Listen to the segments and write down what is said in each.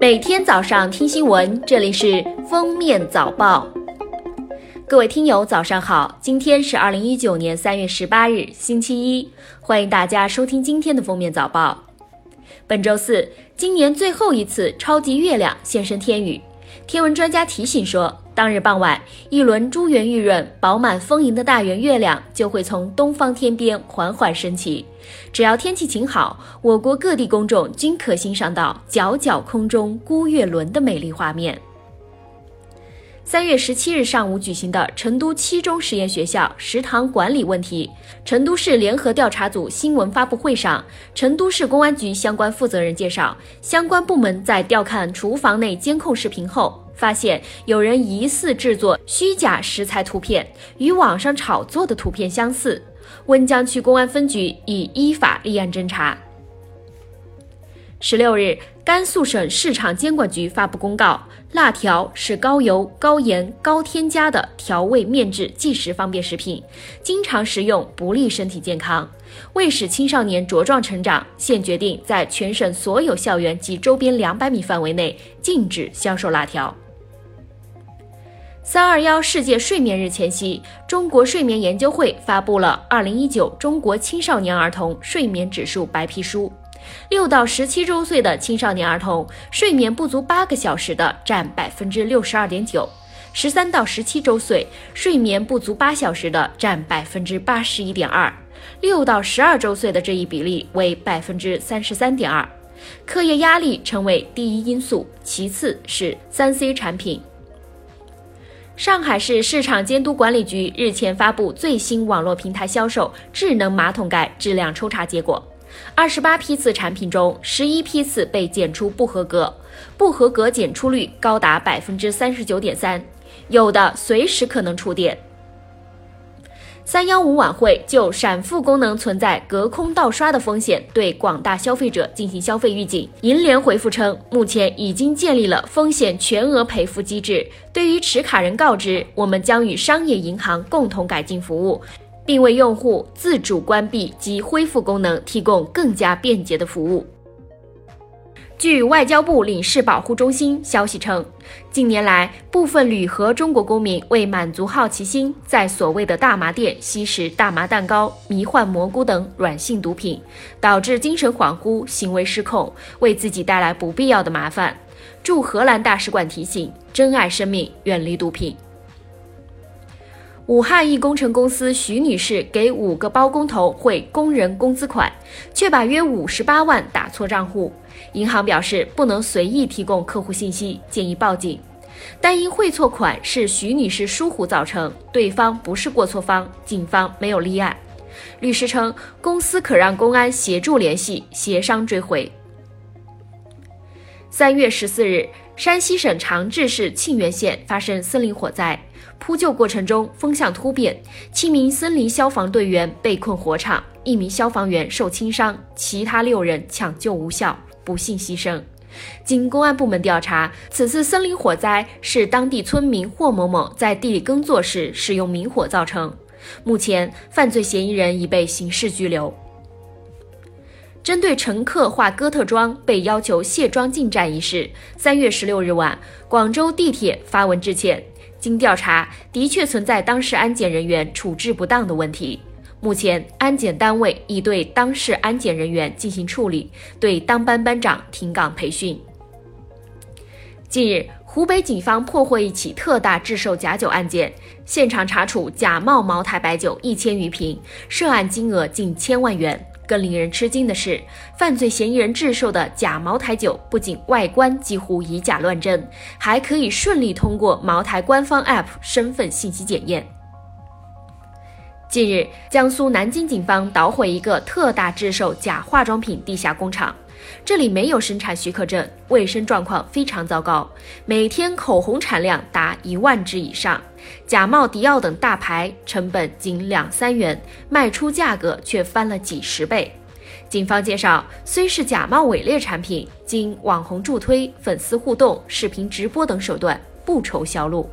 每天早上听新闻，这里是封面早报。各位听友，早上好！今天是二零一九年三月十八日，星期一，欢迎大家收听今天的封面早报。本周四，今年最后一次超级月亮现身天宇。天文专家提醒说，当日傍晚，一轮珠圆玉润、饱满丰盈的大圆月亮就会从东方天边缓缓升起。只要天气晴好，我国各地公众均可欣赏到皎皎空中孤月轮的美丽画面。三月十七日上午举行的成都七中实验学校食堂管理问题成都市联合调查组新闻发布会上，成都市公安局相关负责人介绍，相关部门在调看厨房内监控视频后，发现有人疑似制作虚假食材图片，与网上炒作的图片相似。温江区公安分局已依法立案侦查。十六日，甘肃省市场监管局发布公告，辣条是高油、高盐、高添加的调味面制即食方便食品，经常食用不利身体健康。为使青少年茁壮成长，现决定在全省所有校园及周边两百米范围内禁止销售辣条。三二幺世界睡眠日前夕，中国睡眠研究会发布了《二零一九中国青少年儿童睡眠指数白皮书》。六到十七周岁的青少年儿童睡眠不足八个小时的占百分之六十二点九，十三到十七周岁睡眠不足八小时的占百分之八十一点二，六到十二周岁的这一比例为百分之三十三点二。课业压力成为第一因素，其次是三 C 产品。上海市市场监督管理局日前发布最新网络平台销售智能马桶盖质量抽查结果。二十八批次产品中，十一批次被检出不合格，不合格检出率高达百分之三十九点三，有的随时可能触电。三幺五晚会就闪付功能存在隔空盗刷的风险，对广大消费者进行消费预警。银联回复称，目前已经建立了风险全额赔付机制，对于持卡人告知，我们将与商业银行共同改进服务。并为用户自主关闭及恢复功能提供更加便捷的服务。据外交部领事保护中心消息称，近年来，部分旅和中国公民为满足好奇心，在所谓的大麻店吸食大麻蛋糕、迷幻蘑菇等软性毒品，导致精神恍惚、行为失控，为自己带来不必要的麻烦。驻荷兰大使馆提醒：珍爱生命，远离毒品。武汉一工程公司徐女士给五个包工头汇工人工资款，却把约五十八万打错账户。银行表示不能随意提供客户信息，建议报警。但因汇错款是徐女士疏忽造成，对方不是过错方，警方没有立案。律师称，公司可让公安协助联系，协商追回。三月十四日，山西省长治市沁源县发生森林火灾。扑救过程中风向突变，七名森林消防队员被困火场，一名消防员受轻伤，其他六人抢救无效，不幸牺牲。经公安部门调查，此次森林火灾是当地村民霍某某在地里耕作时使用明火造成。目前，犯罪嫌疑人已被刑事拘留。针对乘客化哥特妆被要求卸妆进站一事，三月十六日晚，广州地铁发文致歉。经调查，的确存在当事安检人员处置不当的问题。目前，安检单位已对当事安检人员进行处理，对当班班长停岗培训。近日，湖北警方破获一起特大制售假酒案件，现场查处假冒茅台白酒一千余瓶，涉案金额近千万元。更令人吃惊的是，犯罪嫌疑人制售的假茅台酒不仅外观几乎以假乱真，还可以顺利通过茅台官方 App 身份信息检验。近日，江苏南京警方捣毁一个特大制售假化妆品地下工厂，这里没有生产许可证，卫生状况非常糟糕，每天口红产量达一万支以上，假冒迪奥等大牌，成本仅两三元，卖出价格却翻了几十倍。警方介绍，虽是假冒伪劣产品，经网红助推、粉丝互动、视频直播等手段，不愁销路。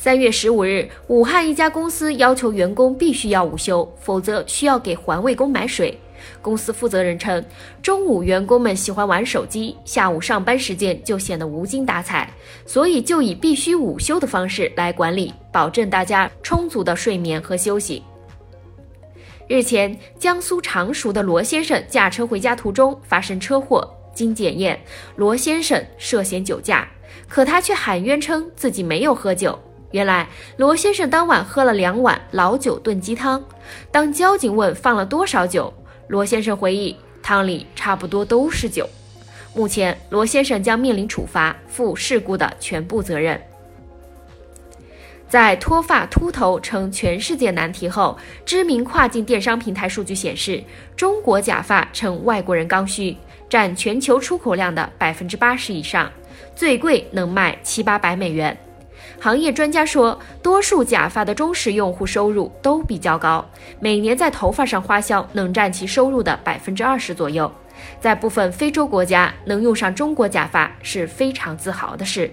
三月十五日，武汉一家公司要求员工必须要午休，否则需要给环卫工买水。公司负责人称，中午员工们喜欢玩手机，下午上班时间就显得无精打采，所以就以必须午休的方式来管理，保证大家充足的睡眠和休息。日前，江苏常熟的罗先生驾车回家途中发生车祸，经检验，罗先生涉嫌酒驾，可他却喊冤称自己没有喝酒。原来，罗先生当晚喝了两碗老酒炖鸡汤。当交警问放了多少酒，罗先生回忆，汤里差不多都是酒。目前，罗先生将面临处罚，负事故的全部责任。在脱发秃头成全世界难题后，知名跨境电商平台数据显示，中国假发成外国人刚需，占全球出口量的百分之八十以上，最贵能卖七八百美元。行业专家说，多数假发的忠实用户收入都比较高，每年在头发上花销能占其收入的百分之二十左右。在部分非洲国家，能用上中国假发是非常自豪的事。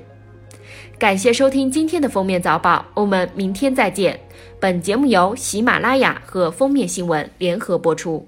感谢收听今天的封面早报，我们明天再见。本节目由喜马拉雅和封面新闻联合播出。